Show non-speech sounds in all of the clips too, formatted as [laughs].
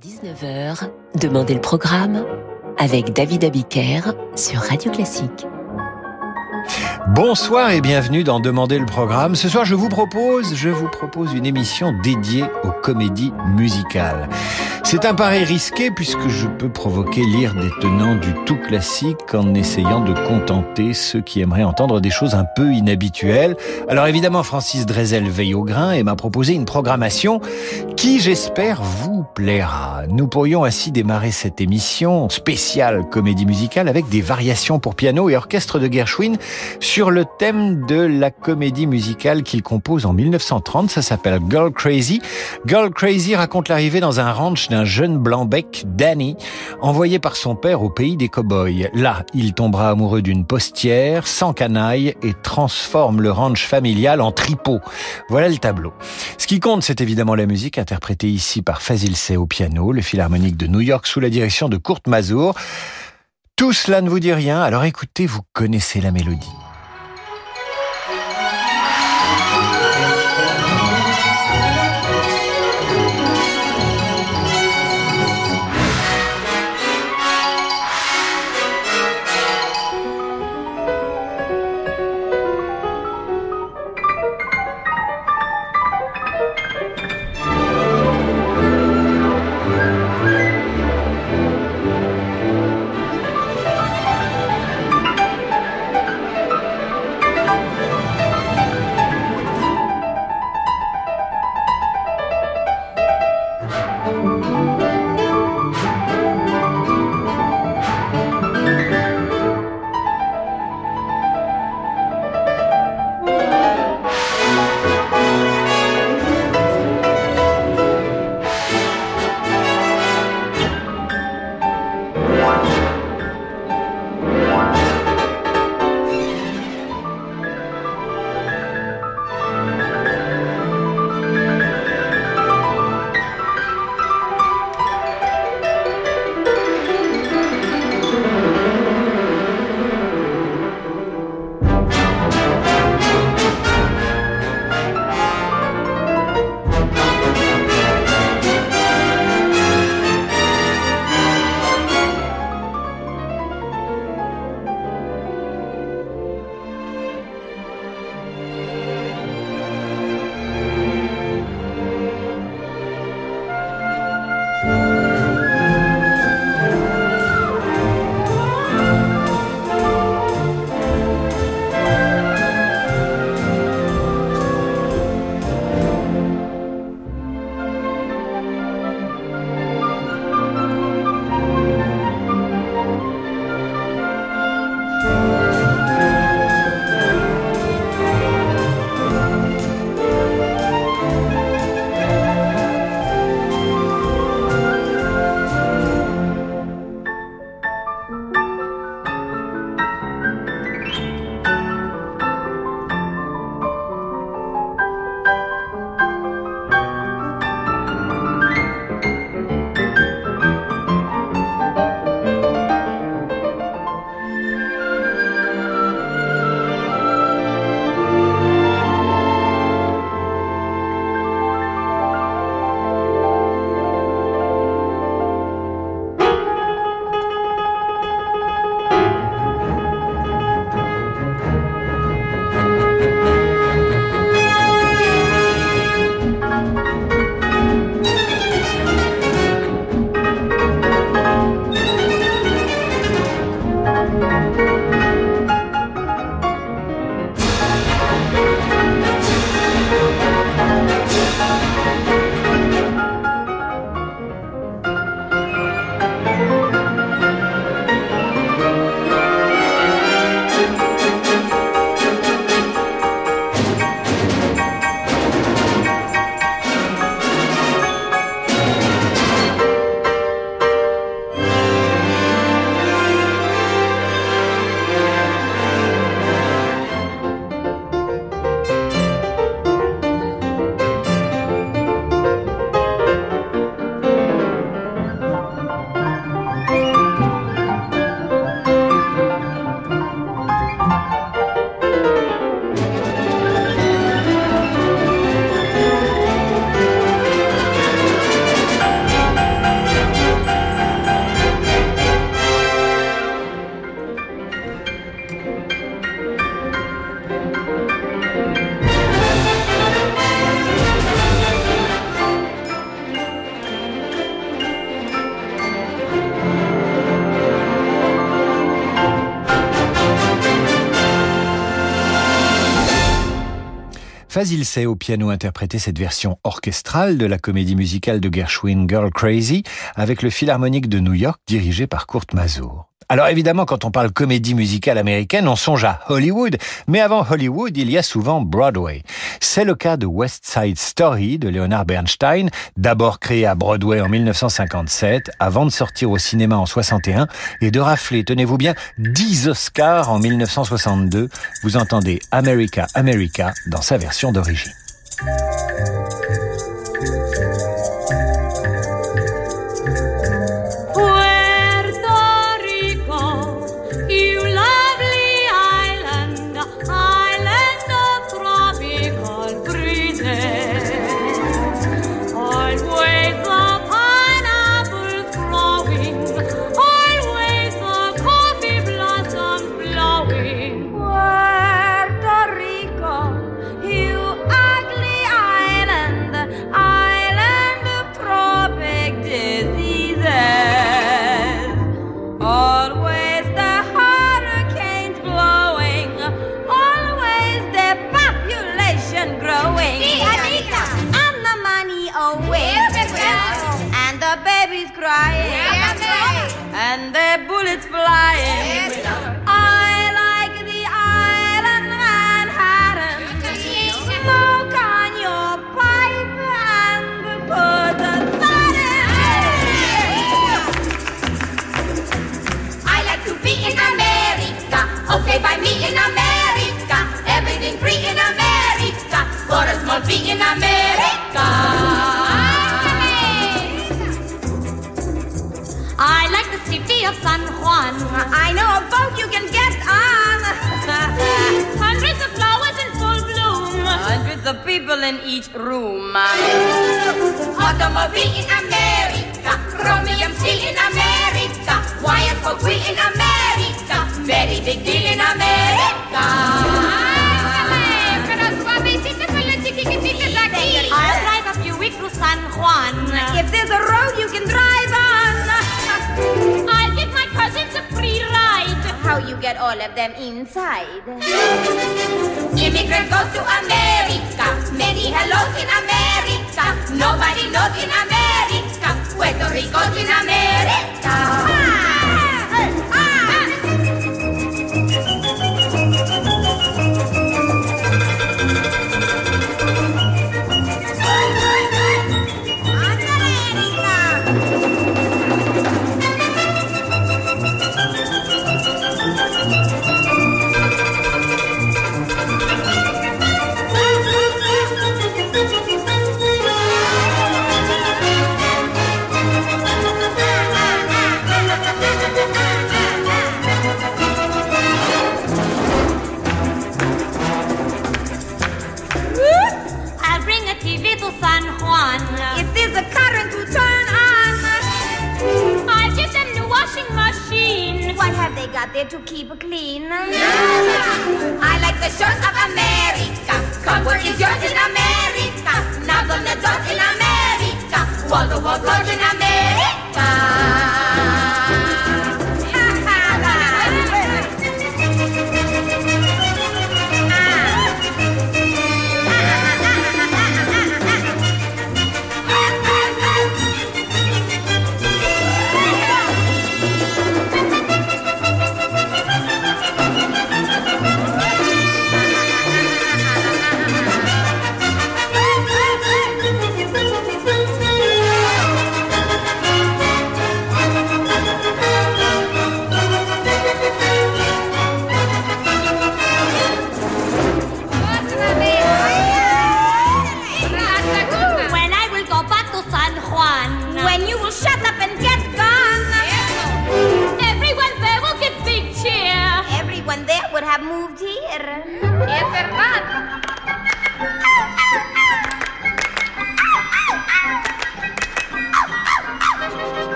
19h, Demandez le programme avec David Abiker sur Radio Classique. Bonsoir et bienvenue dans Demander le programme. Ce soir, je vous propose, je vous propose une émission dédiée aux comédies musicales. C'est un pari risqué puisque je peux provoquer l'ire des tenants du tout classique en essayant de contenter ceux qui aimeraient entendre des choses un peu inhabituelles. Alors évidemment, Francis Drezel veille au grain et m'a proposé une programmation qui, j'espère, vous plaira. Nous pourrions ainsi démarrer cette émission spéciale comédie musicale avec des variations pour piano et orchestre de Gershwin sur le thème de la comédie musicale qu'il compose en 1930. Ça s'appelle Girl Crazy. Girl Crazy raconte l'arrivée dans un ranch d'un jeune blanc-bec, Danny, envoyé par son père au pays des cow-boys. Là, il tombera amoureux d'une postière, sans canaille, et transforme le ranch familial en tripot. Voilà le tableau. Ce qui compte, c'est évidemment la musique, interprétée ici par Fazil Say au piano, le Philharmonique de New York sous la direction de Kurt Mazur. Tout cela ne vous dit rien, alors écoutez, vous connaissez la mélodie. Fazil Say au piano interprétait cette version orchestrale de la comédie musicale de Gershwin Girl Crazy avec le Philharmonique de New York dirigé par Kurt Mazur. Alors évidemment, quand on parle comédie musicale américaine, on songe à Hollywood. Mais avant Hollywood, il y a souvent Broadway. C'est le cas de West Side Story de Leonard Bernstein, d'abord créé à Broadway en 1957, avant de sortir au cinéma en 61 et de rafler, tenez-vous bien, 10 Oscars en 1962. Vous entendez America, America dans sa version d'origine. of San Juan. I know a boat you can get on. [laughs] Hundreds of flowers in full bloom. Hundreds of people in each room. Automobile in America. Chromium steel in America. Wire for we in America. Very big deal in America. I'll drive a Buick to San Juan. If there's a road you can drive. get all of them inside. Immigrant goes to America. Many hellos in America. Nobody knows in America.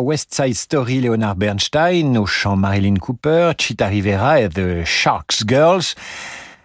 West Side Story, Leonard Bernstein, au chant Marilyn Cooper, Chita Rivera et The Sharks Girls.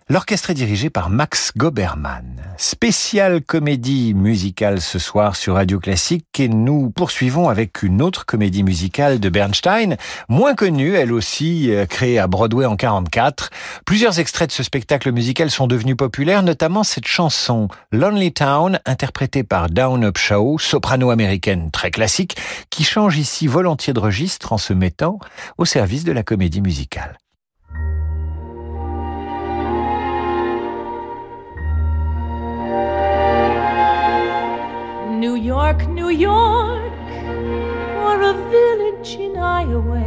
L'orchestre est dirigé par Max Goberman. Spéciale comédie musicale ce soir sur Radio Classique et nous poursuivons avec une autre comédie musicale de Bernstein, moins connue, elle aussi euh, créée à Broadway en 44. Plusieurs extraits de ce spectacle musical sont devenus populaires, notamment cette chanson Lonely Town interprétée par Down Upshaw, soprano américaine très classique, qui change ici volontiers de registre en se mettant au service de la comédie musicale. New York, New York, or a village in Iowa.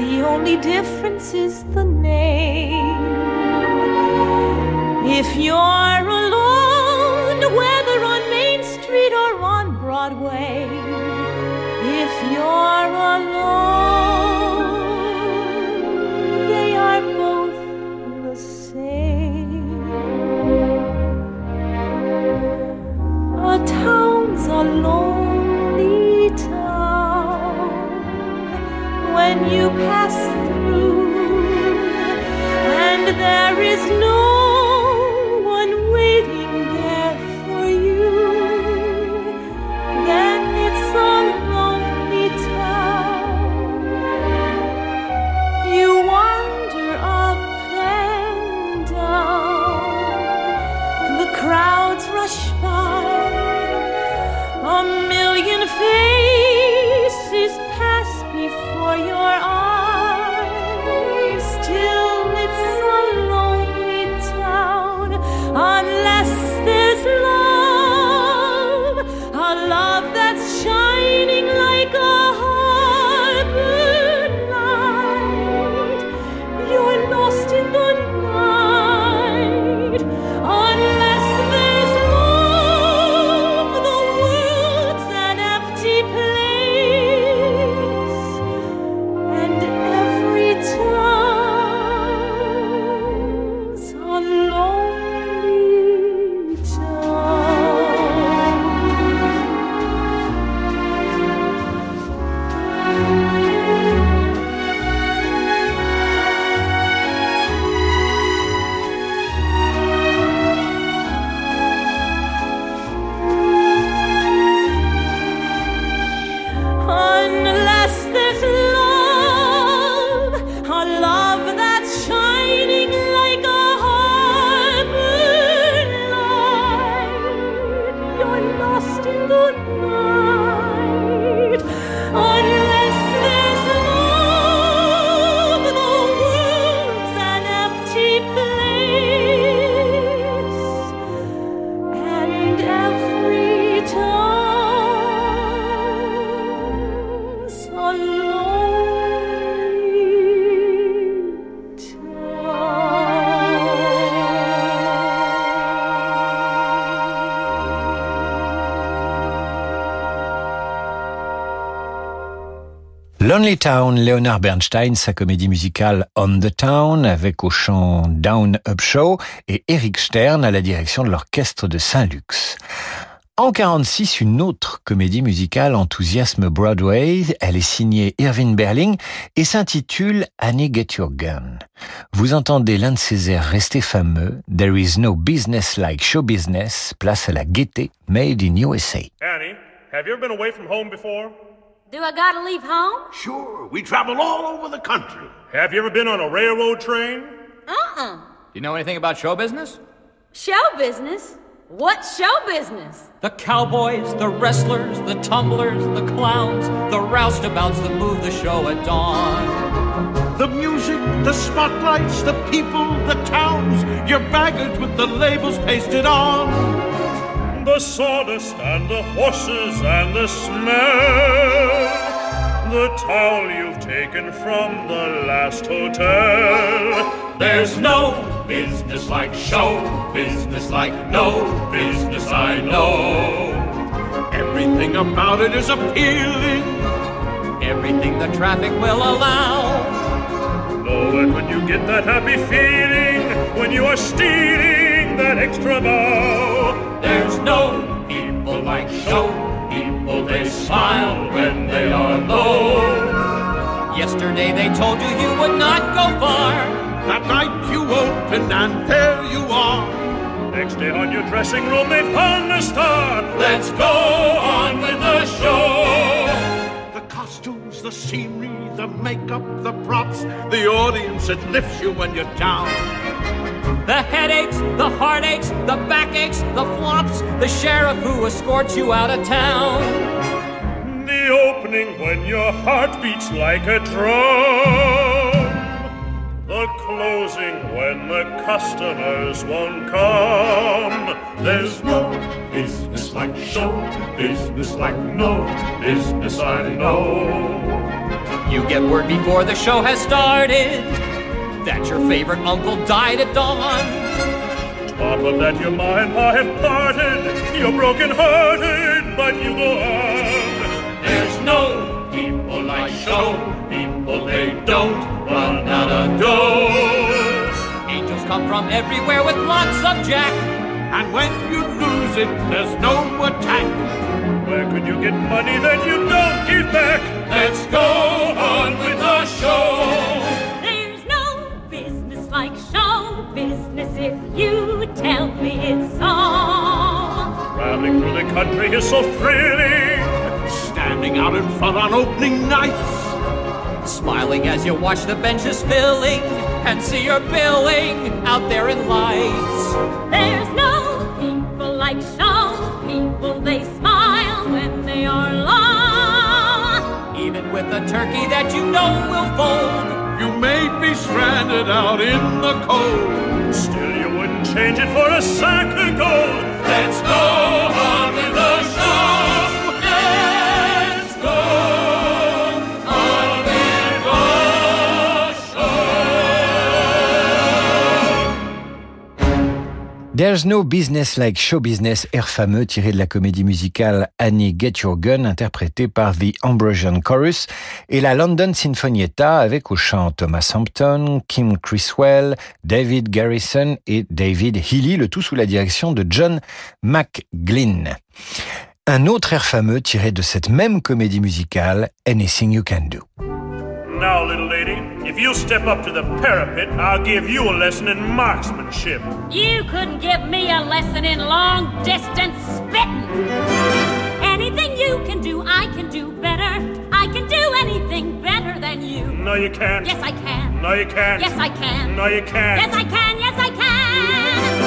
The only difference is the name. If you're Lonely Town, Leonard Bernstein, sa comédie musicale On the Town, avec au chant Down Up Show et Eric Stern à la direction de l'orchestre de Saint-Lux. En 46, une autre comédie musicale enthousiasme Broadway. Elle est signée Irving Berling et s'intitule Annie Get Your Gun. Vous entendez l'un de ses airs restés fameux, There is no business like show business, place à la gaieté, made in USA. Annie, have you ever been away from home before? Do I gotta leave home? Sure, we travel all over the country. Have you ever been on a railroad train? Uh-uh. Do you know anything about show business? Show business? What show business? The cowboys, the wrestlers, the tumblers, the clowns, the roustabouts that move the show at dawn. The music, the spotlights, the people, the towns, your baggage with the labels pasted on. The sawdust and the horses and the smell. The towel you've taken from the last hotel. There's no business like show business like no business I know. Everything about it is appealing. Everything the traffic will allow. Know it when you get that happy feeling when you are stealing that extra bow. There's no people like show people. They smile when they are low. Yesterday they told you you would not go far. That night you won't and there you are. Next day on your dressing room, they've hung a star. Let's go on with the show. The costumes, the scenery, the makeup, the props, the audience, it lifts you when you're down. The headaches, the heartaches, the backaches, the flops, the sheriff who escorts you out of town. The opening when your heart beats like a drum. The closing when the customers won't come. There's no business like show, business like no business I know. You get word before the show has started that your favorite uncle died at dawn. Top of that, your ma and pa have parted. You're broken hearted, but you go on. There's no people like show, people they don't run out of dough. Angels come from everywhere with lots of jack. And when you lose it, there's no attack. Where could you get money that you don't give back? Let's go on with the show. If you tell me it's all. Traveling through the country is so thrilling. Standing out in front on opening nights. Smiling as you watch the benches filling and see your billing out there in lights. There's no people like show people. They smile when they are low. Even with a turkey that you know will fold. You may be stranded out in the cold. Still, you wouldn't change it for a sack of gold. Let's go on with the show. There's no business like show business, air fameux tiré de la comédie musicale Annie Get Your Gun, interprétée par The Ambrosian Chorus, et la London Sinfonietta avec au chant Thomas Hampton, Kim Criswell, David Garrison et David Healy, le tout sous la direction de John McGlynn. Un autre air fameux tiré de cette même comédie musicale, Anything You Can Do. Now, little lady, if you step up to the parapet, I'll give you a lesson in marksmanship. You couldn't give me a lesson in long distance spitting. Anything you can do, I can do better. I can do anything better than you. No, you can't. Yes, I can. No, you can't. Yes, I can. No, you can't. Yes, I can. Yes, I can.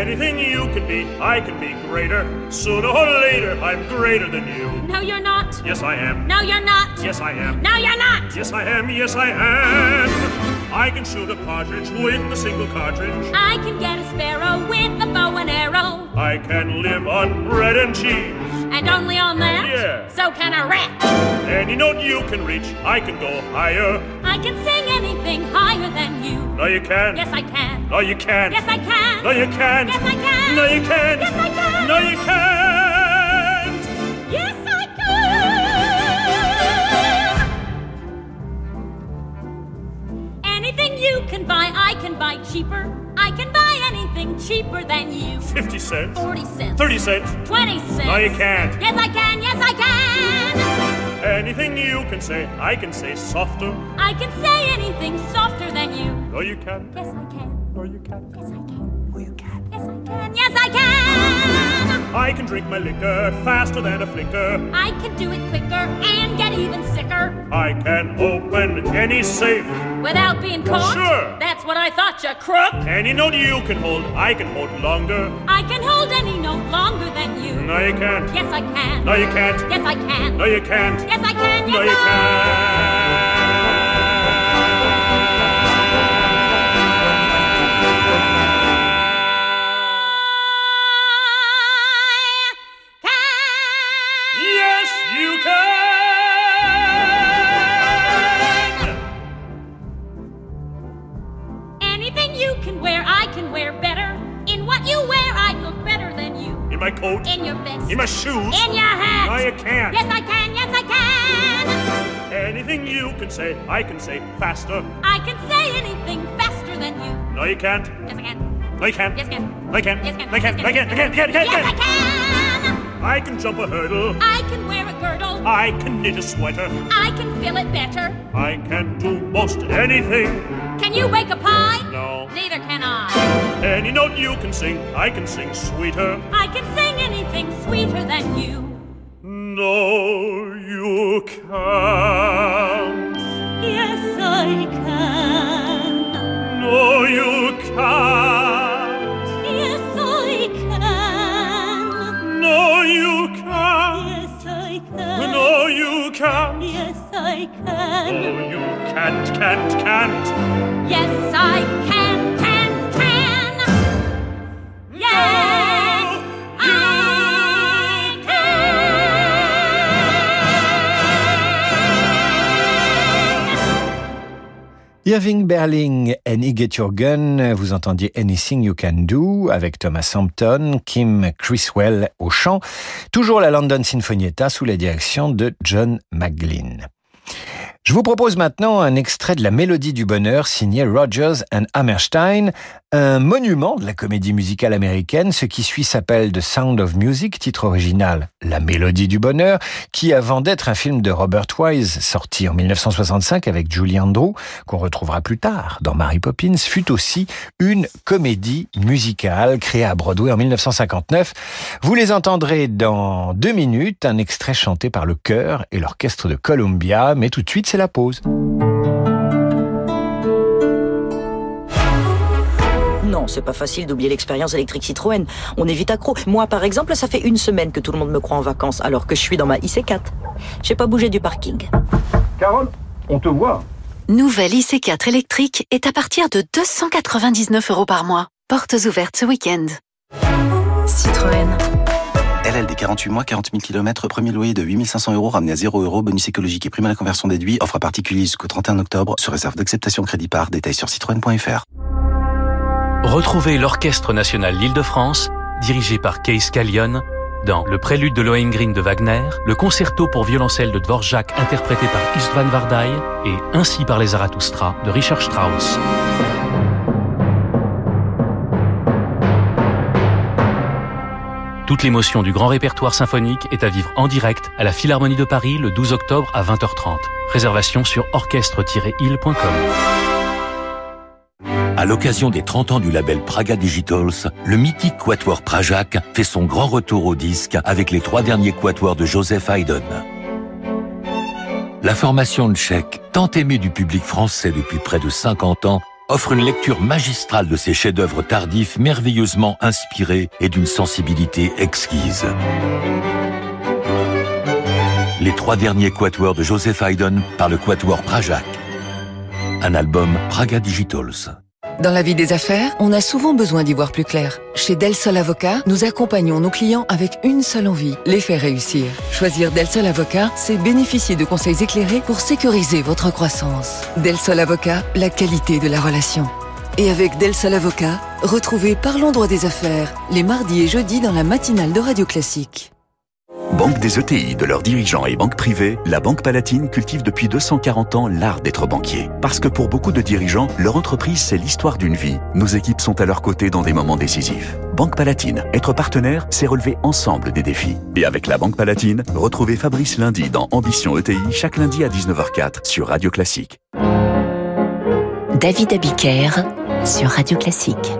Anything you can be, I can be greater. Sooner or later, I'm greater than you. No, you're not. Yes, I am. No, you're not. Yes, I am. No, you're not. Yes, I am. Yes, I am. I can shoot a partridge with a single cartridge. I can get a sparrow with a bow and arrow. I can live on bread and cheese. And only on that? Yeah. So can a rat. Any note you can reach, I can go higher. I can sing anything higher than you. No, you can't. Yes, I can. No, you can't. Yes, I can. No, you can't. Yes, I can. No, you can't. Yes, I can. No, you can't. Anything you can buy, I can buy cheaper. I can buy anything cheaper than you. 50 cents. 40 cents. 30 cents. 20 cents. No, you can't. Yes, I can. Yes, I can. Anything you can say, I can say softer. I can say anything softer than you. No, you can't. Yes, I can. No, you can't. Yes, I can. No, you can't. Yes, I can. Yes, I can. I can drink my liquor faster than a flicker. I can do it quicker and get even sicker I can open any safe. without being caught. Sure. That's what I thought, you crook. Any note you can hold, I can hold longer. I can hold any note longer than you. No, you can't. Yes, I can. No, you can't. Yes, I can. No, you can't. Yes, I can. Yes, No, you I Yes, In. My shoes. In your hat. No, you can't. Yes, I can. Yes, I can. Anything you can say, I can say faster. I can say anything faster than you. No, you can't. Yes, I can. No, you can't. Yes, I can. No, you can't. Yes, I can. No, you can't. No, you can't. No, you can't. No, you can't. Yes, I can. I can jump a hurdle. I can wear a girdle. I can knit a sweater. I can feel it better. I can do most anything. Can you bake a pie? No. Neither can I. Any note you can sing, I can sing sweeter. I can sing anything sweeter than you. No, you can't. Yes, I can. No, you can't. Yes, I can. No, you can't. Yes, I can. No, you can't. Yes, I can. No, you can't, can't, can't. Yes, I can, can, Irving Berling, Any Get Your Gun, vous entendiez Anything You Can Do avec Thomas Hampton, Kim Criswell au chant, toujours la London Sinfonietta sous la direction de John McGlynn. Je vous propose maintenant un extrait de la Mélodie du Bonheur signé Rogers and Hammerstein, un monument de la comédie musicale américaine. Ce qui suit s'appelle The Sound of Music, titre original La Mélodie du Bonheur, qui avant d'être un film de Robert Wise sorti en 1965 avec Julie Andrews, qu'on retrouvera plus tard dans Mary Poppins, fut aussi une comédie musicale créée à Broadway en 1959. Vous les entendrez dans deux minutes, un extrait chanté par le chœur et l'orchestre de Columbia, mais tout de suite c'est la pause. Non, c'est pas facile d'oublier l'expérience électrique Citroën. On est vite accro. Moi, par exemple, ça fait une semaine que tout le monde me croit en vacances, alors que je suis dans ma IC4. J'ai pas bougé du parking. Carole, on te voit. Nouvelle IC4 électrique est à partir de 299 euros par mois. Portes ouvertes ce week-end. Citroën. LLD 48 mois, 40 000 km, premier loyer de 8500 euros ramené à 0 euros, bonus écologique et prime à la conversion déduit, offre à particulier jusqu'au 31 octobre, sur réserve d'acceptation crédit par, détail sur citroën.fr. Retrouvez l'Orchestre national l'Île-de-France, dirigé par Kees Callion, dans Le Prélude de Lohengrin de Wagner, le concerto pour violoncelle de Dvorak interprété par Istvan Vardai et Ainsi par les Zarathustra de Richard Strauss. Toute l'émotion du grand répertoire symphonique est à vivre en direct à la Philharmonie de Paris le 12 octobre à 20h30. Réservation sur orchestre-il.com. À l'occasion des 30 ans du label Praga Digitals, le mythique quatuor Prajak fait son grand retour au disque avec les trois derniers quatuors de Joseph Haydn. La formation tchèque, tant aimée du public français depuis près de 50 ans, offre une lecture magistrale de ses chefs-d'œuvre tardifs merveilleusement inspirés et d'une sensibilité exquise. Les trois derniers quatuors de Joseph Haydn par le quatuor Prajak. Un album Praga Digitals. Dans la vie des affaires, on a souvent besoin d'y voir plus clair. Chez Del Sol Avocat, nous accompagnons nos clients avec une seule envie, les faire réussir. Choisir Del Sol Avocat, c'est bénéficier de conseils éclairés pour sécuriser votre croissance. Del Sol Avocat, la qualité de la relation. Et avec Del Sol Avocat, retrouvez Parlons droit des affaires, les mardis et jeudis dans la matinale de Radio Classique. Banque des ETI, de leurs dirigeants et banques privées, la Banque Palatine cultive depuis 240 ans l'art d'être banquier. Parce que pour beaucoup de dirigeants, leur entreprise, c'est l'histoire d'une vie. Nos équipes sont à leur côté dans des moments décisifs. Banque Palatine, être partenaire, c'est relever ensemble des défis. Et avec la Banque Palatine, retrouvez Fabrice lundi dans Ambition ETI, chaque lundi à 19h04 sur Radio Classique. David Abiker sur Radio Classique.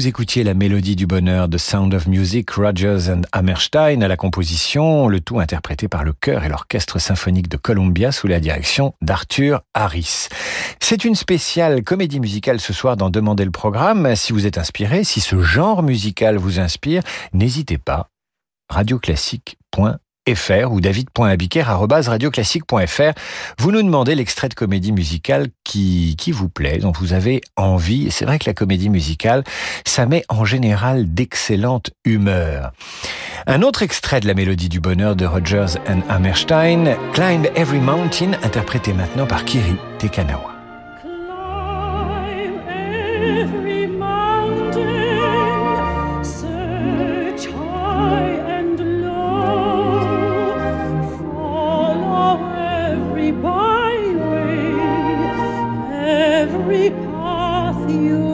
Vous écoutiez la mélodie du bonheur de Sound of Music, Rogers and Hammerstein à la composition, le tout interprété par le chœur et l'orchestre symphonique de Columbia sous la direction d'Arthur Harris. C'est une spéciale comédie musicale ce soir dans Demander le programme. Si vous êtes inspiré, si ce genre musical vous inspire, n'hésitez pas. radioclassique.fr fr ou david.abiker.radioclassique.fr. Vous nous demandez l'extrait de comédie musicale qui, qui vous plaît, dont vous avez envie. C'est vrai que la comédie musicale, ça met en général d'excellente humeur. Un autre extrait de la mélodie du bonheur de Rogers and Hammerstein, Climb Every Mountain, interprété maintenant par Kiri Tekanawa. every path you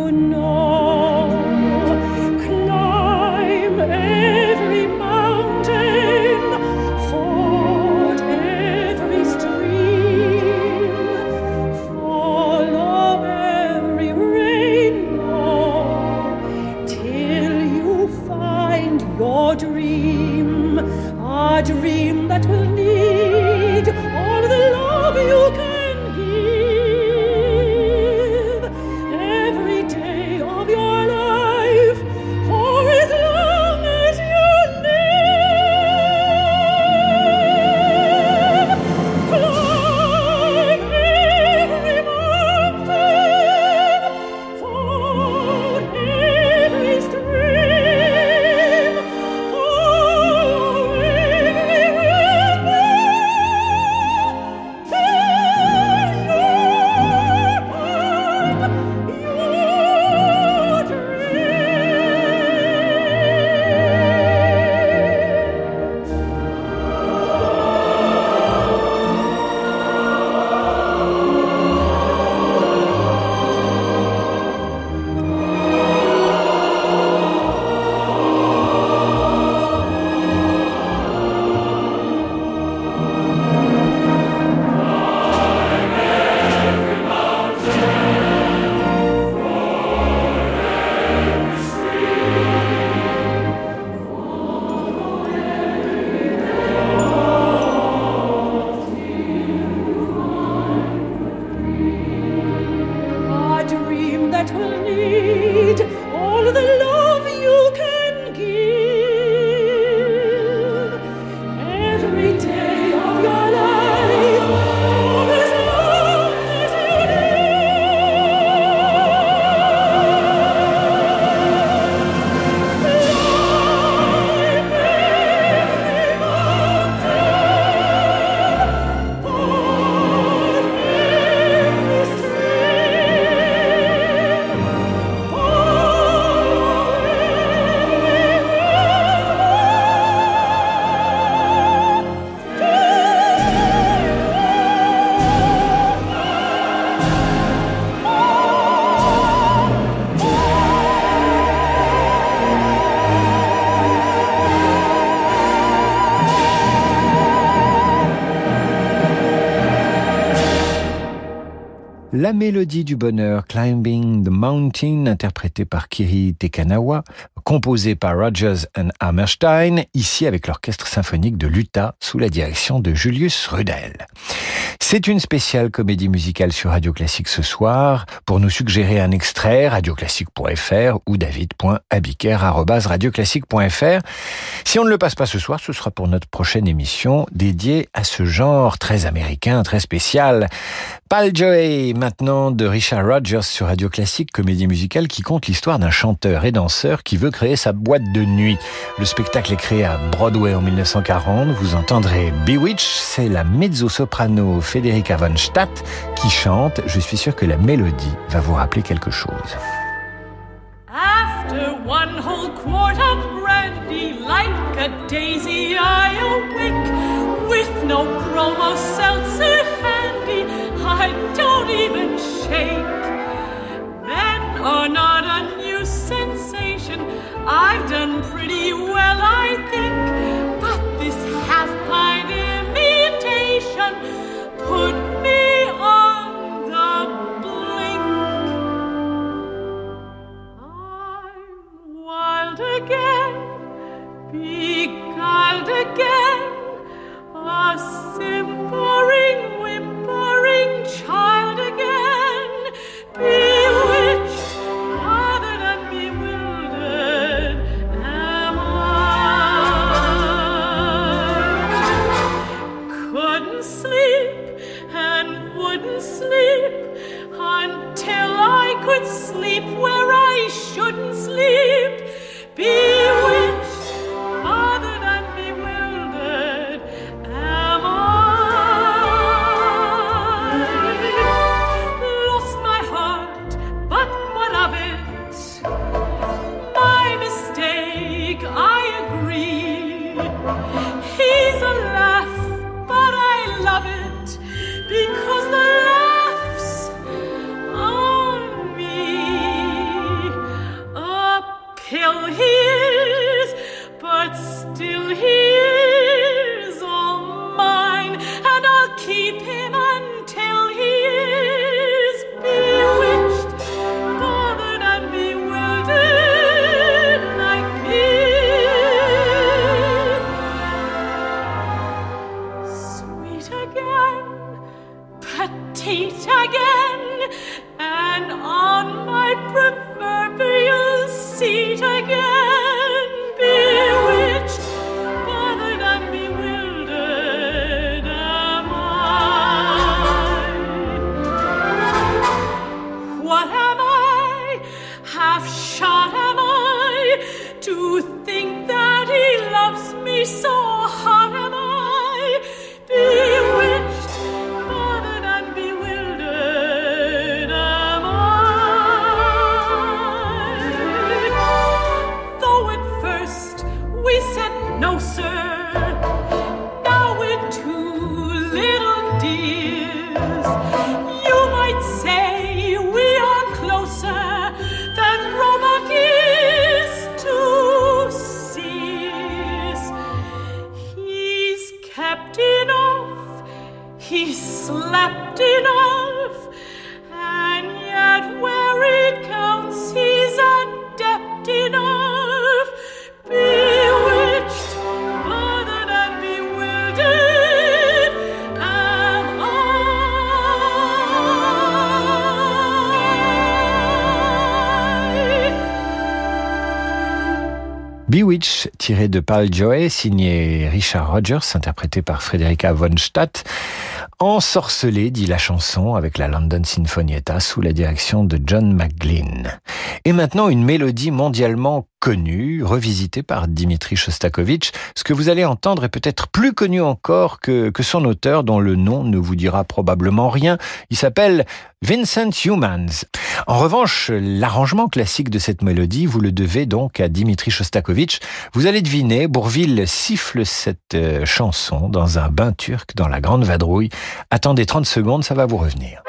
La mélodie du bonheur, Climbing the Mountain, interprétée par Kiri Tekanawa, composée par Rogers and Hammerstein, ici avec l'orchestre symphonique de l'Utah sous la direction de Julius Rudel. C'est une spéciale comédie musicale sur Radio Classique ce soir. Pour nous suggérer un extrait, radioclassique.fr ou david.abiker.radioclassique.fr. Si on ne le passe pas ce soir, ce sera pour notre prochaine émission dédiée à ce genre très américain, très spécial. Pal Joey, maintenant de Richard Rogers sur Radio Classique, comédie musicale qui compte l'histoire d'un chanteur et danseur qui veut créer sa boîte de nuit. Le spectacle est créé à Broadway en 1940. Vous entendrez Bewitch, c'est la mezzo-soprano Federica von Stadt qui chante. Je suis sûr que la mélodie va vous rappeler quelque chose. After one whole quart of brandy, like a daisy, I awake with no. I don't even shake. Men are not a new sensation. I've done pretty well, I think. But this half pint imitation tiré de Paul Joey, signé Richard Rogers, interprété par Frederica von Stadt. Ensorcelé, dit la chanson, avec la London Sinfonietta sous la direction de John McGlynn. Et maintenant, une mélodie mondialement connue, revisitée par Dimitri Shostakovich. Ce que vous allez entendre est peut-être plus connu encore que, son auteur, dont le nom ne vous dira probablement rien. Il s'appelle Vincent Humans. En revanche, l'arrangement classique de cette mélodie, vous le devez donc à Dimitri Shostakovich. Vous allez deviner, Bourville siffle cette euh, chanson dans un bain turc dans la Grande Vadrouille. Attendez 30 secondes, ça va vous revenir.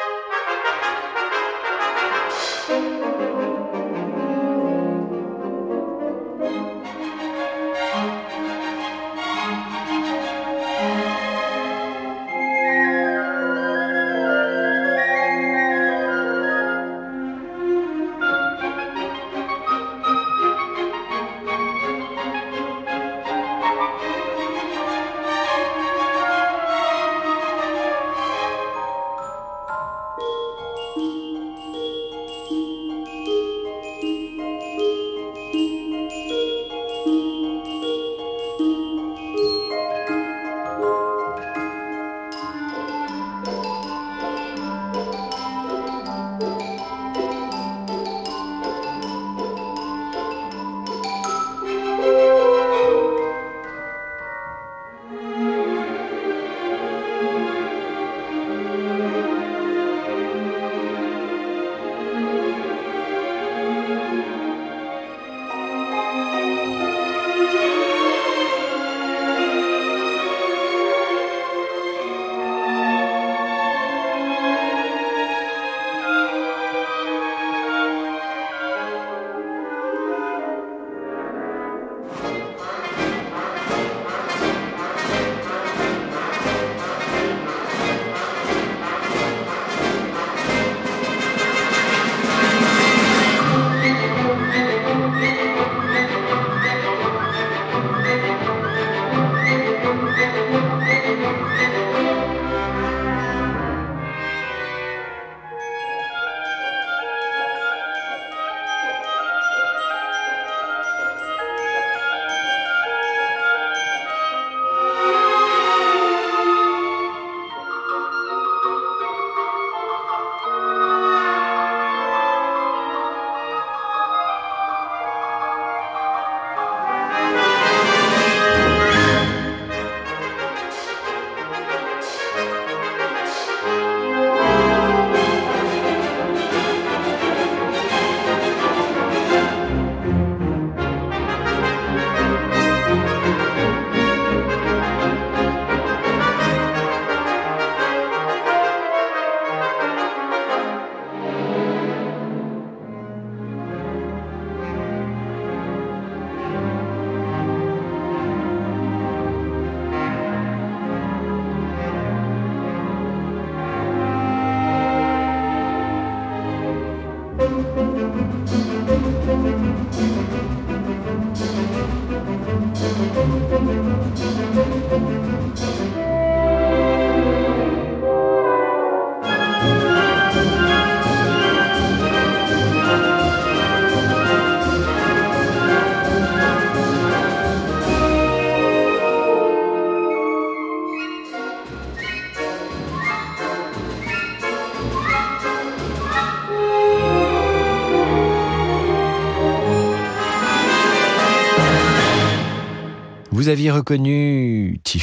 Reconnu T.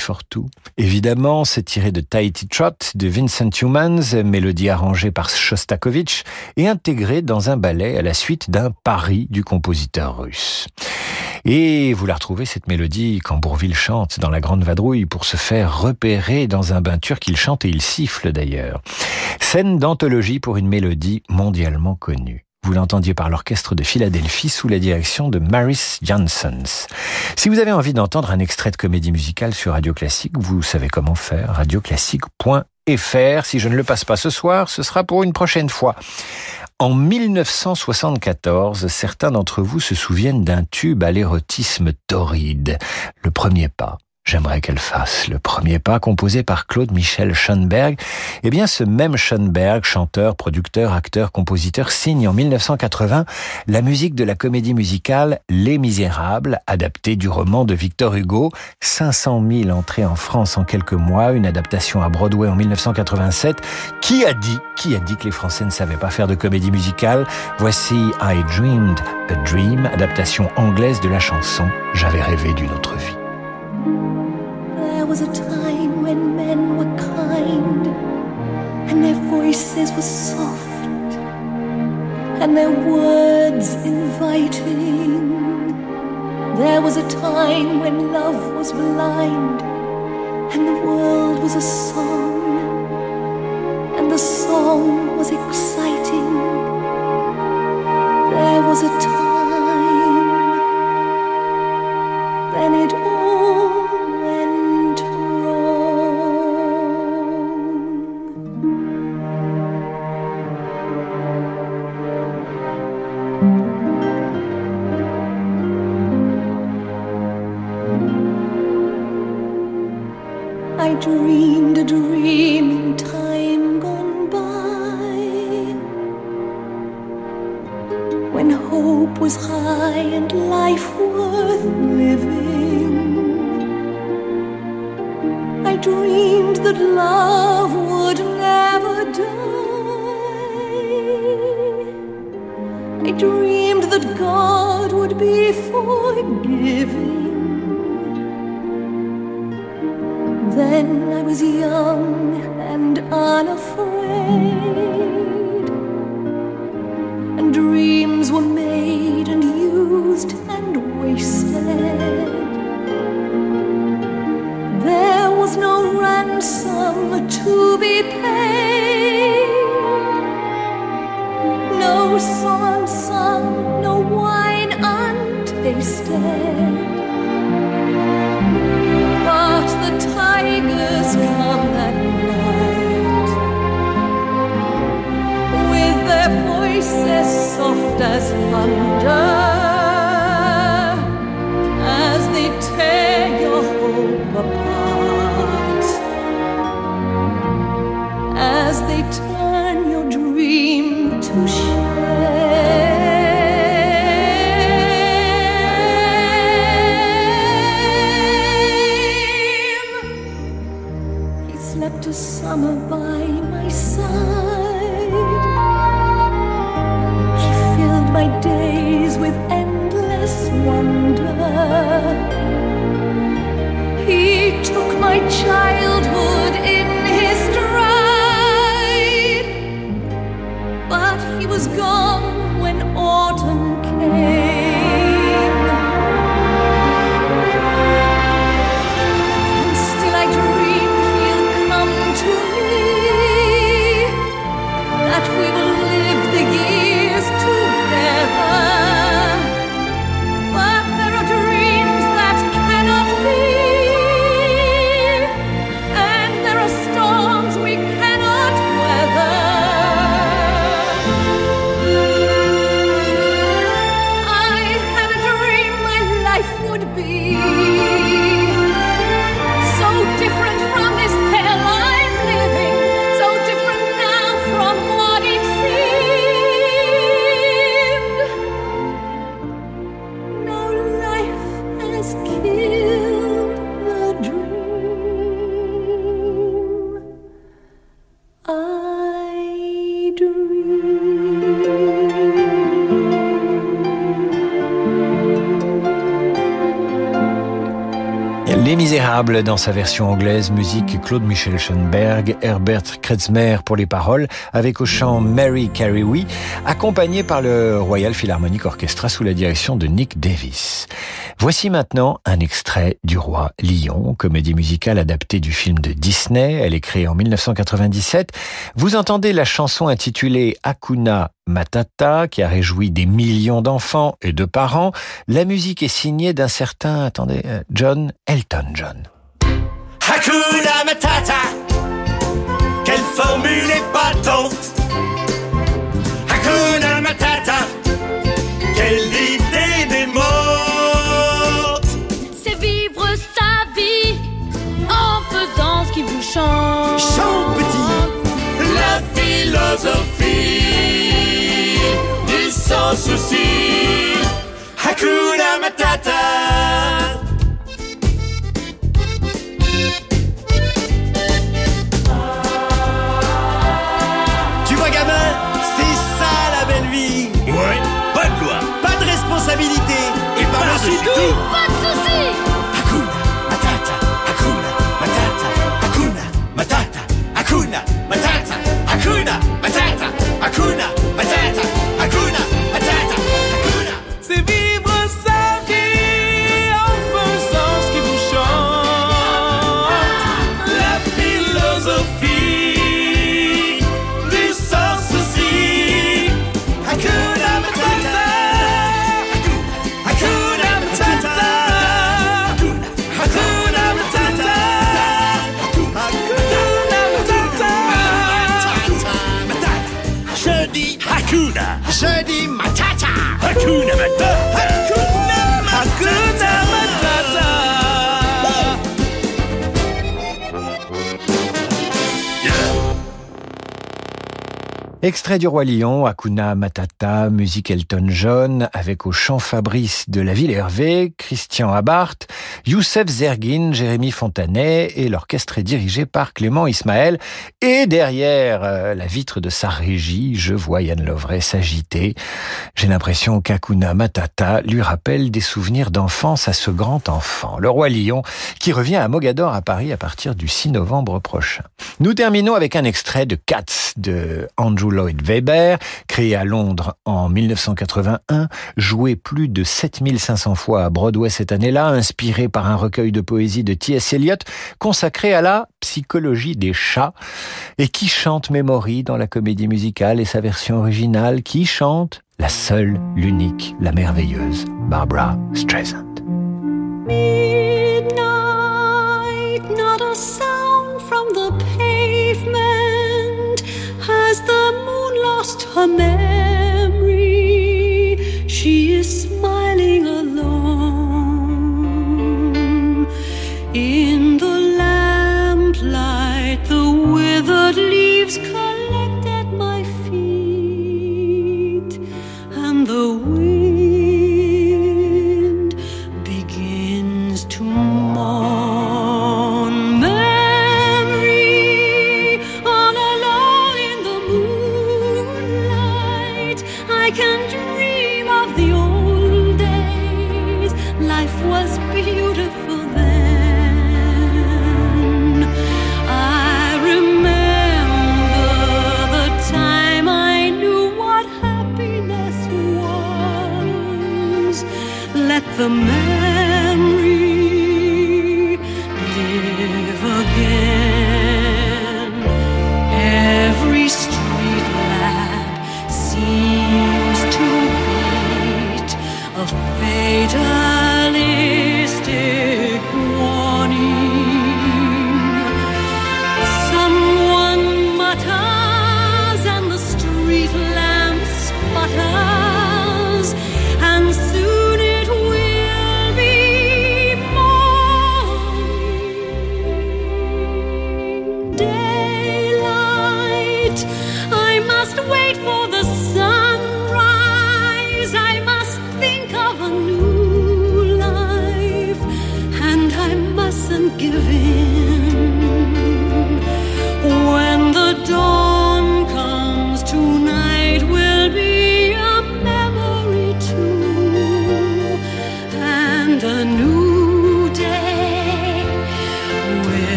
Évidemment, c'est tiré de Tahiti Trot de Vincent Humans, mélodie arrangée par Shostakovich et intégrée dans un ballet à la suite d'un pari du compositeur russe. Et vous la retrouvez, cette mélodie, quand Bourville chante dans La Grande Vadrouille pour se faire repérer dans un bain turc. Il chante et il siffle d'ailleurs. Scène d'anthologie pour une mélodie mondialement connue. Vous l'entendiez par l'orchestre de Philadelphie sous la direction de Maris Janssens. Si vous avez envie d'entendre un extrait de comédie musicale sur Radio Classique, vous savez comment faire, radioclassique.fr. Si je ne le passe pas ce soir, ce sera pour une prochaine fois. En 1974, certains d'entre vous se souviennent d'un tube à l'érotisme torride, le premier pas. J'aimerais qu'elle fasse le premier pas composé par Claude Michel Schoenberg. Eh bien, ce même Schoenberg, chanteur, producteur, acteur, compositeur, signe en 1980 la musique de la comédie musicale Les Misérables, adaptée du roman de Victor Hugo. 500 000 entrées en France en quelques mois, une adaptation à Broadway en 1987. Qui a dit, qui a dit que les Français ne savaient pas faire de comédie musicale? Voici I Dreamed a Dream, adaptation anglaise de la chanson J'avais rêvé d'une autre vie. There was a time when men were kind, and their voices were soft, and their words inviting. There was a time when love was blind, and the world was a song, and the song was exciting. There was a time, Dans sa version anglaise, musique Claude Michel Schoenberg, Herbert Kretzmer pour les paroles, avec au chant Mary Carey accompagné par le Royal Philharmonic Orchestra sous la direction de Nick Davis. Voici maintenant un extrait du Roi Lion, comédie musicale adaptée du film de Disney. Elle est créée en 1997. Vous entendez la chanson intitulée Hakuna Matata, qui a réjoui des millions d'enfants et de parents. La musique est signée d'un certain, attendez, euh, John Elton John. Hakuna Matata, quelle formule épatante. Hakuna Matata, quelle idée démente. C'est vivre sa vie en faisant ce qui vous chante. Chante petit, la philosophie du sans souci. Hakuna Matata. Extrait du Roi Lion, Hakuna Matata, musique Elton John, avec au chant Fabrice de la Ville Hervé, Christian Abart, Youssef Zergin, Jérémy Fontanet, et l'orchestre est dirigé par Clément Ismaël. Et derrière euh, la vitre de sa régie, je vois Yann Lovray s'agiter. J'ai l'impression qu'Hakuna Matata lui rappelle des souvenirs d'enfance à ce grand enfant, le Roi Lion, qui revient à Mogador à Paris à partir du 6 novembre prochain. Nous terminons avec un extrait de Cats de Andrew Lloyd Webber, créé à Londres en 1981, joué plus de 7500 fois à Broadway cette année-là, inspiré par un recueil de poésie de T.S. Eliot consacré à la psychologie des chats et qui chante Memory dans la comédie musicale et sa version originale qui chante la seule, l'unique, la merveilleuse Barbara Streisand. Her memory? She is smiling alone. In the lamplight, the withered leaves collect the memory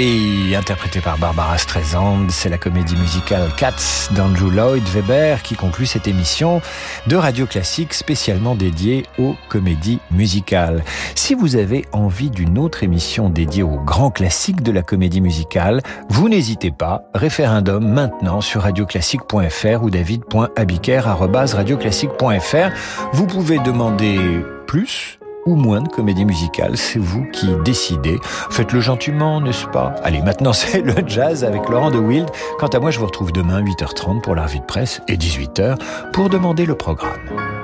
Memory, interprété par Barbara Streisand, c'est la comédie musicale Cats d'Andrew Lloyd Webber qui conclut cette émission de Radio Classique spécialement dédiée aux comédies musicales. Si vous avez envie d'une autre émission dédiée aux grands classiques de la comédie musicale, vous n'hésitez pas, référendum maintenant sur radioclassique.fr ou david.abiker.radioclassique.fr. Vous pouvez demander plus ou moins de comédie musicale, c'est vous qui décidez. Faites-le gentiment, n'est-ce pas? Allez, maintenant [laughs] c'est le jazz avec Laurent de Wild. Quant à moi, je vous retrouve demain 8h30 pour la revue de presse et 18h pour demander le programme.